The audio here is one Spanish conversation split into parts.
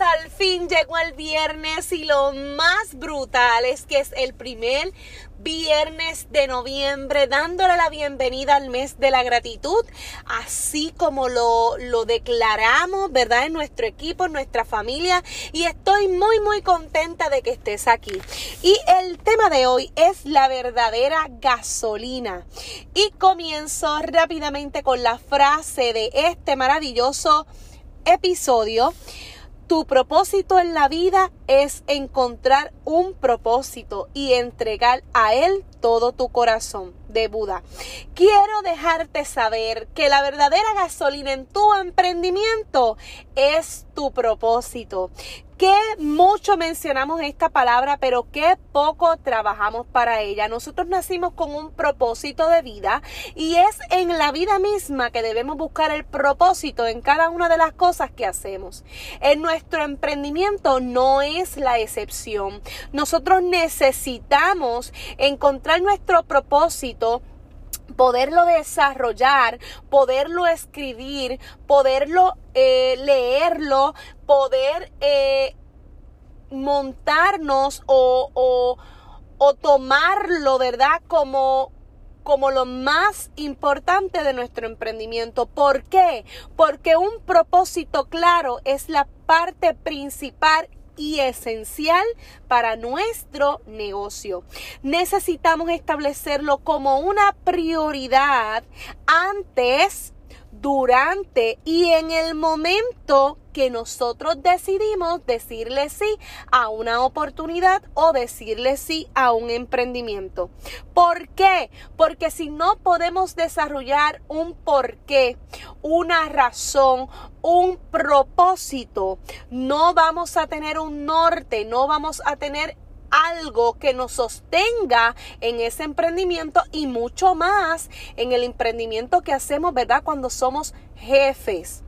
Al fin llegó el viernes y lo más brutal es que es el primer viernes de noviembre dándole la bienvenida al mes de la gratitud, así como lo, lo declaramos, ¿verdad? En nuestro equipo, en nuestra familia y estoy muy muy contenta de que estés aquí. Y el tema de hoy es la verdadera gasolina. Y comienzo rápidamente con la frase de este maravilloso episodio, tu propósito en la vida es encontrar un propósito y entregar a él todo tu corazón de Buda. Quiero dejarte saber que la verdadera gasolina en tu emprendimiento es tu propósito. Que mucho mencionamos esta palabra, pero qué poco trabajamos para ella. Nosotros nacimos con un propósito de vida y es en la vida misma que debemos buscar el propósito en cada una de las cosas que hacemos. En nuestro emprendimiento no es la excepción. Nosotros necesitamos encontrar nuestro propósito poderlo desarrollar, poderlo escribir, poderlo eh, leerlo, poder eh, montarnos o, o, o, tomarlo, ¿verdad? Como, como lo más importante de nuestro emprendimiento. ¿Por qué? Porque un propósito claro es la parte principal y esencial para nuestro negocio. Necesitamos establecerlo como una prioridad antes durante y en el momento que nosotros decidimos decirle sí a una oportunidad o decirle sí a un emprendimiento. ¿Por qué? Porque si no podemos desarrollar un porqué, una razón, un propósito, no vamos a tener un norte, no vamos a tener algo que nos sostenga en ese emprendimiento y mucho más en el emprendimiento que hacemos, ¿verdad? Cuando somos jefes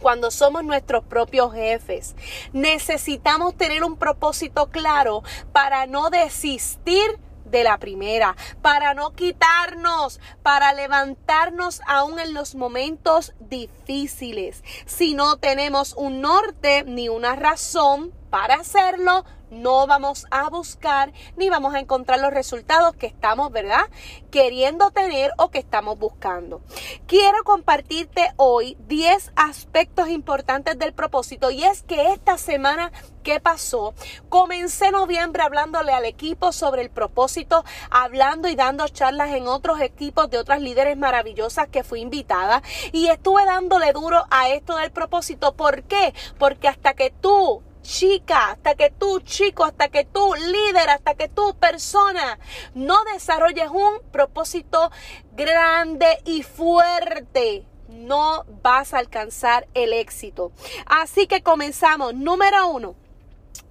cuando somos nuestros propios jefes. Necesitamos tener un propósito claro para no desistir de la primera, para no quitarnos, para levantarnos aún en los momentos difíciles. Si no tenemos un norte ni una razón para hacerlo, no vamos a buscar ni vamos a encontrar los resultados que estamos, ¿verdad? Queriendo tener o que estamos buscando. Quiero compartirte hoy 10 aspectos importantes del propósito y es que esta semana ¿Qué pasó? Comencé noviembre hablándole al equipo sobre el propósito, hablando y dando charlas en otros equipos de otras líderes maravillosas que fui invitada y estuve dándole duro a esto del propósito. ¿Por qué? Porque hasta que tú chica, hasta que tú chico, hasta que tú líder, hasta que tú persona no desarrolles un propósito grande y fuerte, no vas a alcanzar el éxito. Así que comenzamos. Número uno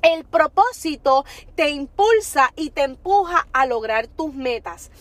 el propósito te impulsa y te empuja a lograr tus metas.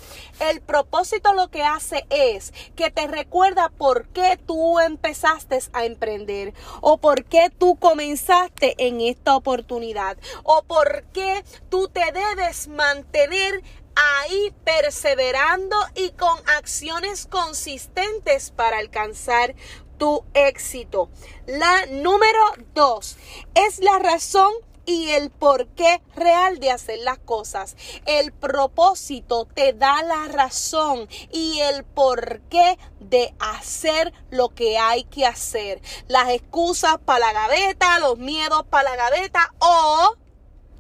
El propósito lo que hace es que te recuerda por qué tú empezaste a emprender o por qué tú comenzaste en esta oportunidad o por qué tú te debes mantener ahí perseverando y con acciones consistentes para alcanzar tu éxito. La número dos es la razón y el porqué real de hacer las cosas. El propósito te da la razón y el porqué de hacer lo que hay que hacer. Las excusas para la gaveta, los miedos para la gaveta o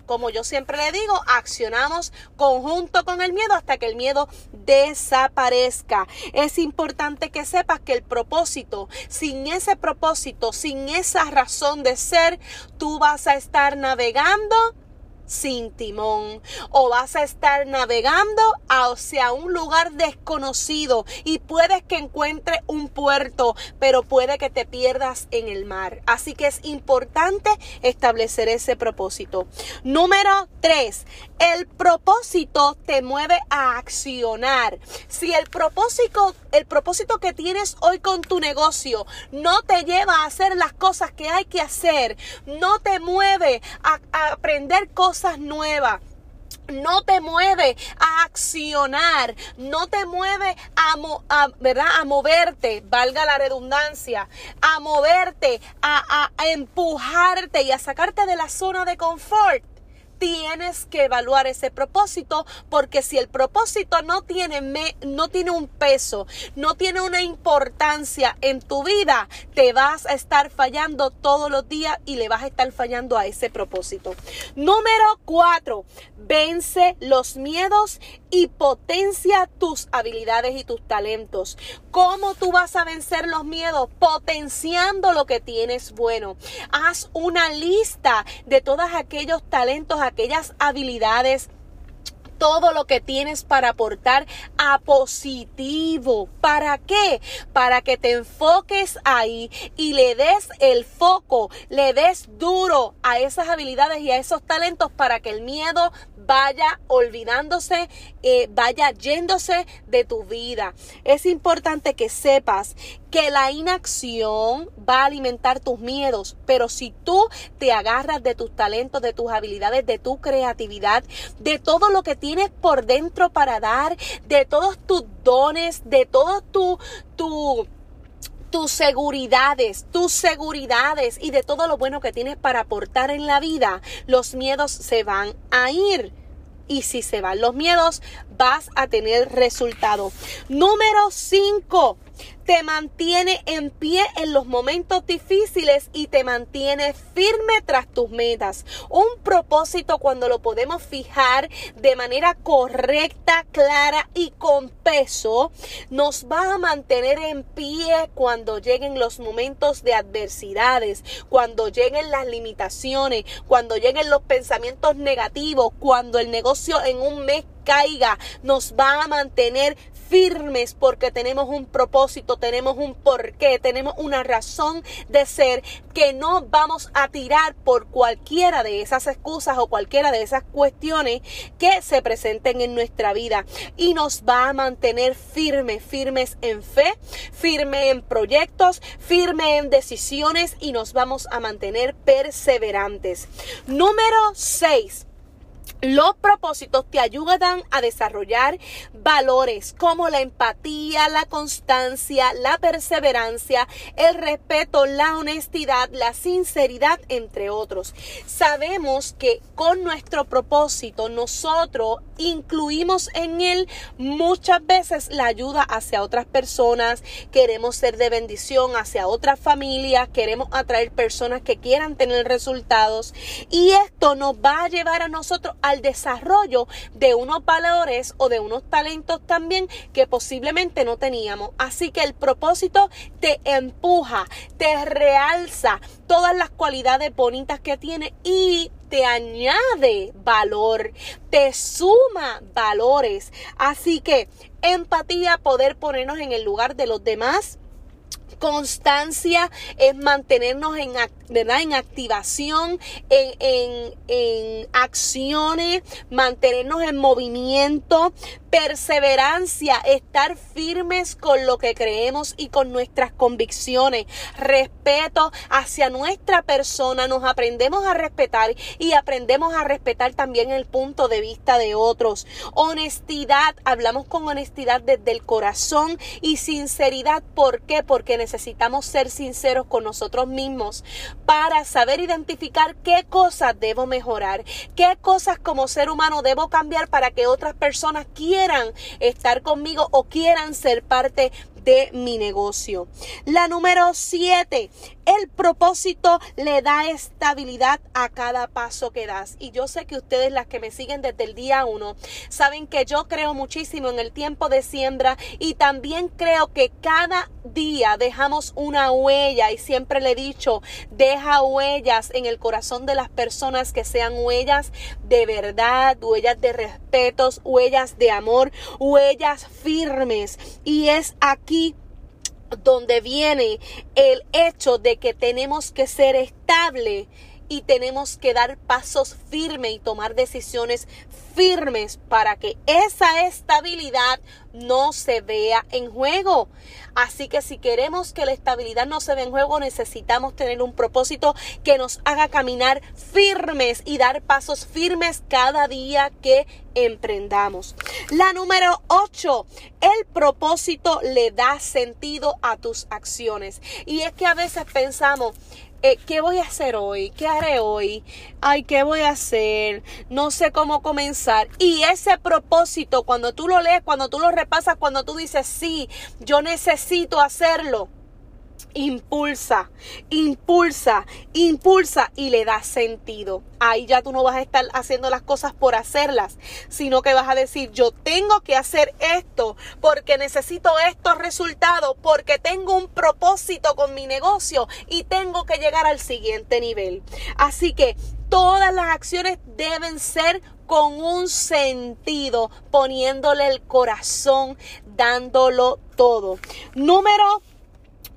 como yo siempre le digo, accionamos conjunto con el miedo hasta que el miedo desaparezca. Es importante que sepas que el propósito, sin ese propósito, sin esa razón de ser, tú vas a estar navegando sin timón o vas a estar navegando hacia un lugar desconocido y puedes que encuentres un puerto, pero puede que te pierdas en el mar. Así que es importante establecer ese propósito. Número 3. El propósito te mueve a accionar. Si el propósito, el propósito que tienes hoy con tu negocio no te lleva a hacer las cosas que hay que hacer, no te mueve a, a aprender cosas nuevas no te mueve a accionar, no te mueve a, ¿verdad? a moverte, valga la redundancia, a moverte, a, a empujarte y a sacarte de la zona de confort tienes que evaluar ese propósito porque si el propósito no tiene, no tiene un peso, no tiene una importancia en tu vida, te vas a estar fallando todos los días y le vas a estar fallando a ese propósito. Número cuatro, vence los miedos y potencia tus habilidades y tus talentos. ¿Cómo tú vas a vencer los miedos? Potenciando lo que tienes bueno. Haz una lista de todos aquellos talentos, aquellas habilidades todo lo que tienes para aportar a positivo. ¿Para qué? Para que te enfoques ahí y le des el foco, le des duro a esas habilidades y a esos talentos para que el miedo vaya olvidándose, eh, vaya yéndose de tu vida. Es importante que sepas que la inacción va a alimentar tus miedos, pero si tú te agarras de tus talentos, de tus habilidades, de tu creatividad, de todo lo que tienes por dentro para dar, de todos tus dones, de todo tu, tu tus seguridades, tus seguridades y de todo lo bueno que tienes para aportar en la vida, los miedos se van a ir. Y si se van los miedos, vas a tener resultado. Número 5 te mantiene en pie en los momentos difíciles y te mantiene firme tras tus metas. Un propósito cuando lo podemos fijar de manera correcta, clara y con peso, nos va a mantener en pie cuando lleguen los momentos de adversidades, cuando lleguen las limitaciones, cuando lleguen los pensamientos negativos, cuando el negocio en un mes caiga, nos va a mantener firmes porque tenemos un propósito, tenemos un porqué, tenemos una razón de ser que no vamos a tirar por cualquiera de esas excusas o cualquiera de esas cuestiones que se presenten en nuestra vida. Y nos va a mantener firmes, firmes en fe, firmes en proyectos, firmes en decisiones y nos vamos a mantener perseverantes. Número 6 los propósitos te ayudan a desarrollar valores como la empatía, la constancia, la perseverancia, el respeto, la honestidad, la sinceridad, entre otros. Sabemos que con nuestro propósito nosotros incluimos en él muchas veces la ayuda hacia otras personas, queremos ser de bendición hacia otras familias, queremos atraer personas que quieran tener resultados. Y esto nos va a llevar a nosotros al desarrollo de unos valores o de unos talentos también que posiblemente no teníamos. Así que el propósito te empuja, te realza todas las cualidades bonitas que tiene y te añade valor, te suma valores. Así que empatía, poder ponernos en el lugar de los demás. Constancia es mantenernos en, ¿verdad? en activación, en, en, en acciones, mantenernos en movimiento, perseverancia, estar firmes con lo que creemos y con nuestras convicciones, respeto hacia nuestra persona, nos aprendemos a respetar y aprendemos a respetar también el punto de vista de otros. Honestidad, hablamos con honestidad desde el corazón y sinceridad, ¿por qué? Porque necesitamos ser sinceros con nosotros mismos para saber identificar qué cosas debo mejorar, qué cosas como ser humano debo cambiar para que otras personas quieran estar conmigo o quieran ser parte de mi negocio. La número siete, el propósito le da estabilidad a cada paso que das. Y yo sé que ustedes, las que me siguen desde el día uno, saben que yo creo muchísimo en el tiempo de siembra y también creo que cada día dejamos una huella y siempre le he dicho, huellas en el corazón de las personas que sean huellas de verdad, huellas de respetos, huellas de amor, huellas firmes. Y es aquí donde viene el hecho de que tenemos que ser estable y tenemos que dar pasos firmes y tomar decisiones firmes para que esa estabilidad no se vea en juego. Así que si queremos que la estabilidad no se vea en juego, necesitamos tener un propósito que nos haga caminar firmes y dar pasos firmes cada día que emprendamos. La número 8, el propósito le da sentido a tus acciones. Y es que a veces pensamos, eh, ¿qué voy a hacer hoy? ¿Qué haré hoy? Ay, ¿qué voy a hacer? No sé cómo comenzar. Y ese propósito, cuando tú lo lees, cuando tú lo repasas, cuando tú dices, sí, yo necesito hacerlo impulsa, impulsa, impulsa y le da sentido. Ahí ya tú no vas a estar haciendo las cosas por hacerlas, sino que vas a decir, yo tengo que hacer esto porque necesito estos resultados, porque tengo un propósito con mi negocio y tengo que llegar al siguiente nivel. Así que todas las acciones deben ser con un sentido, poniéndole el corazón, dándolo todo. Número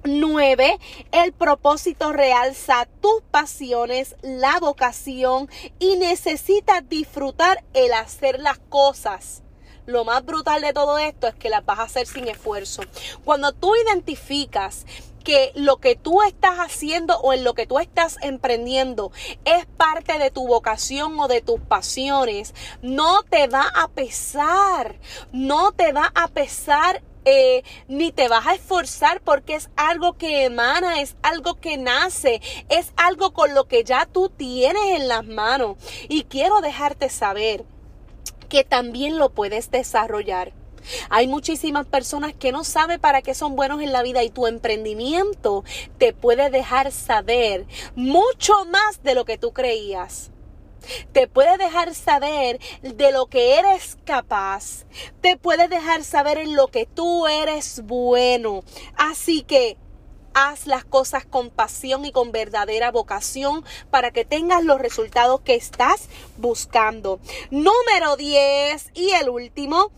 9. El propósito realza tus pasiones, la vocación y necesitas disfrutar el hacer las cosas. Lo más brutal de todo esto es que las vas a hacer sin esfuerzo. Cuando tú identificas que lo que tú estás haciendo o en lo que tú estás emprendiendo es parte de tu vocación o de tus pasiones, no te va a pesar, no te va a pesar eh, ni te vas a esforzar porque es algo que emana, es algo que nace, es algo con lo que ya tú tienes en las manos. Y quiero dejarte saber que también lo puedes desarrollar. Hay muchísimas personas que no saben para qué son buenos en la vida y tu emprendimiento te puede dejar saber mucho más de lo que tú creías te puede dejar saber de lo que eres capaz, te puede dejar saber en lo que tú eres bueno. Así que haz las cosas con pasión y con verdadera vocación para que tengas los resultados que estás buscando. Número 10 y el último.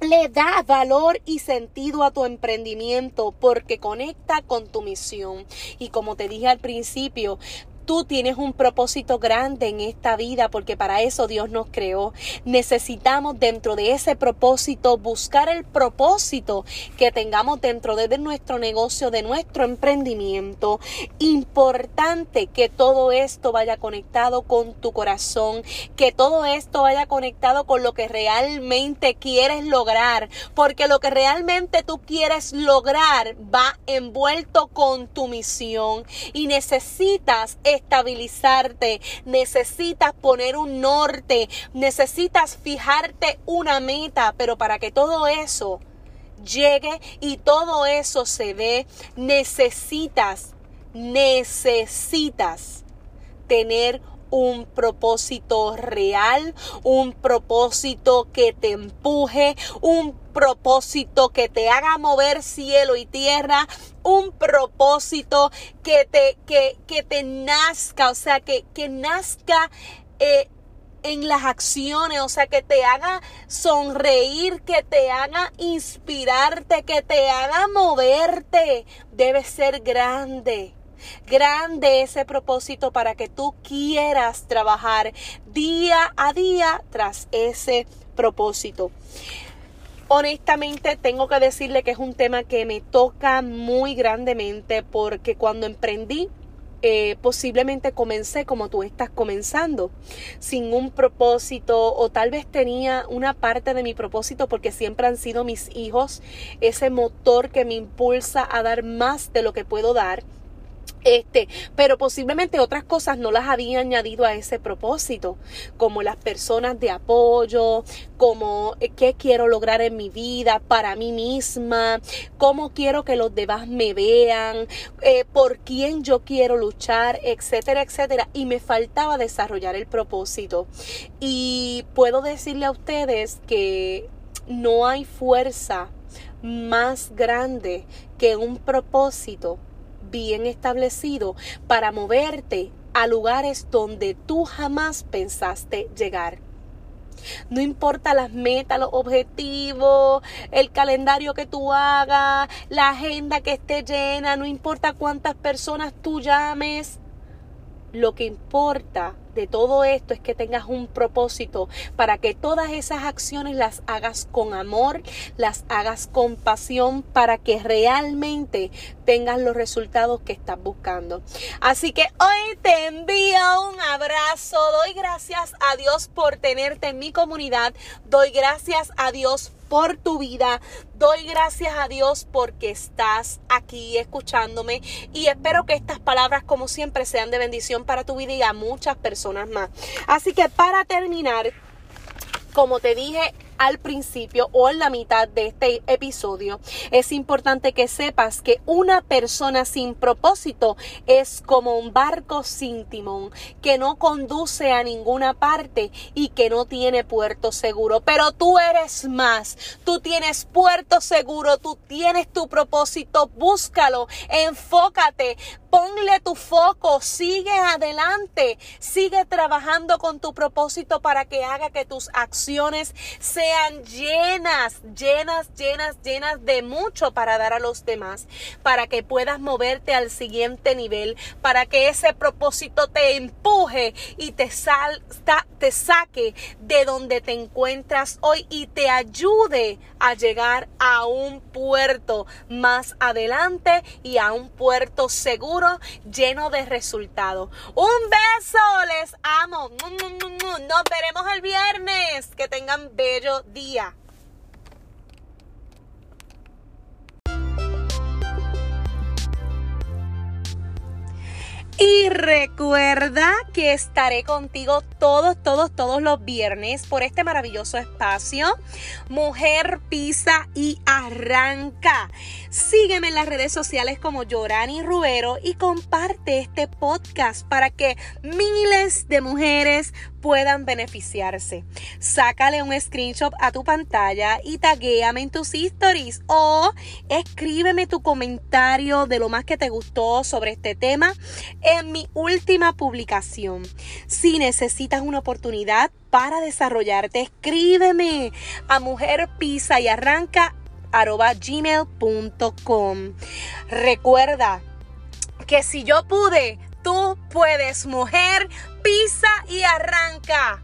Le da valor y sentido a tu emprendimiento porque conecta con tu misión. Y como te dije al principio, Tú tienes un propósito grande en esta vida porque para eso Dios nos creó. Necesitamos dentro de ese propósito buscar el propósito que tengamos dentro de nuestro negocio, de nuestro emprendimiento. Importante que todo esto vaya conectado con tu corazón, que todo esto vaya conectado con lo que realmente quieres lograr, porque lo que realmente tú quieres lograr va envuelto con tu misión y necesitas estabilizarte, necesitas poner un norte, necesitas fijarte una meta, pero para que todo eso llegue y todo eso se dé, necesitas, necesitas tener un propósito real, un propósito que te empuje, un propósito que te haga mover cielo y tierra, un propósito que te, que, que te nazca, o sea, que, que nazca eh, en las acciones, o sea, que te haga sonreír, que te haga inspirarte, que te haga moverte, debe ser grande. Grande ese propósito para que tú quieras trabajar día a día tras ese propósito. Honestamente tengo que decirle que es un tema que me toca muy grandemente porque cuando emprendí eh, posiblemente comencé como tú estás comenzando, sin un propósito o tal vez tenía una parte de mi propósito porque siempre han sido mis hijos, ese motor que me impulsa a dar más de lo que puedo dar este, pero posiblemente otras cosas no las había añadido a ese propósito, como las personas de apoyo, como eh, qué quiero lograr en mi vida para mí misma, cómo quiero que los demás me vean, eh, por quién yo quiero luchar, etcétera, etcétera. Y me faltaba desarrollar el propósito. Y puedo decirle a ustedes que no hay fuerza más grande que un propósito bien establecido para moverte a lugares donde tú jamás pensaste llegar. No importa las metas, los objetivos, el calendario que tú hagas, la agenda que esté llena, no importa cuántas personas tú llames. Lo que importa de todo esto es que tengas un propósito para que todas esas acciones las hagas con amor, las hagas con pasión, para que realmente tengas los resultados que estás buscando. Así que hoy te envío un abrazo, doy gracias a Dios por tenerte en mi comunidad, doy gracias a Dios por tu vida. Doy gracias a Dios porque estás aquí escuchándome y espero que estas palabras como siempre sean de bendición para tu vida y a muchas personas más. Así que para terminar, como te dije al principio o en la mitad de este episodio, es importante que sepas que una persona sin propósito es como un barco sin timón, que no conduce a ninguna parte y que no tiene puerto seguro. Pero tú eres más, tú tienes puerto seguro, tú tienes tu propósito, búscalo, enfócate, ponle tu foco, sigue adelante, sigue trabajando con tu propósito para que haga que tus acciones sean sean llenas, llenas, llenas, llenas de mucho para dar a los demás, para que puedas moverte al siguiente nivel, para que ese propósito te empuje y te, sal, te saque de donde te encuentras hoy y te ayude a llegar a un puerto más adelante y a un puerto seguro lleno de resultados. Un beso, les amo. Nos veremos el viernes. Que tengan bello día. Y recuerda que estaré contigo todos, todos, todos los viernes por este maravilloso espacio. Mujer pisa y arranca. Sígueme en las redes sociales como Yorani Rubero y comparte este podcast para que miles de mujeres puedan beneficiarse. Sácale un screenshot a tu pantalla y taguéame en tus stories o escríbeme tu comentario de lo más que te gustó sobre este tema en mi última publicación. Si necesitas una oportunidad para desarrollarte, escríbeme a Mujer Pisa y Arranca gmail.com. Recuerda que si yo pude, tú puedes, mujer, pisa y arranca.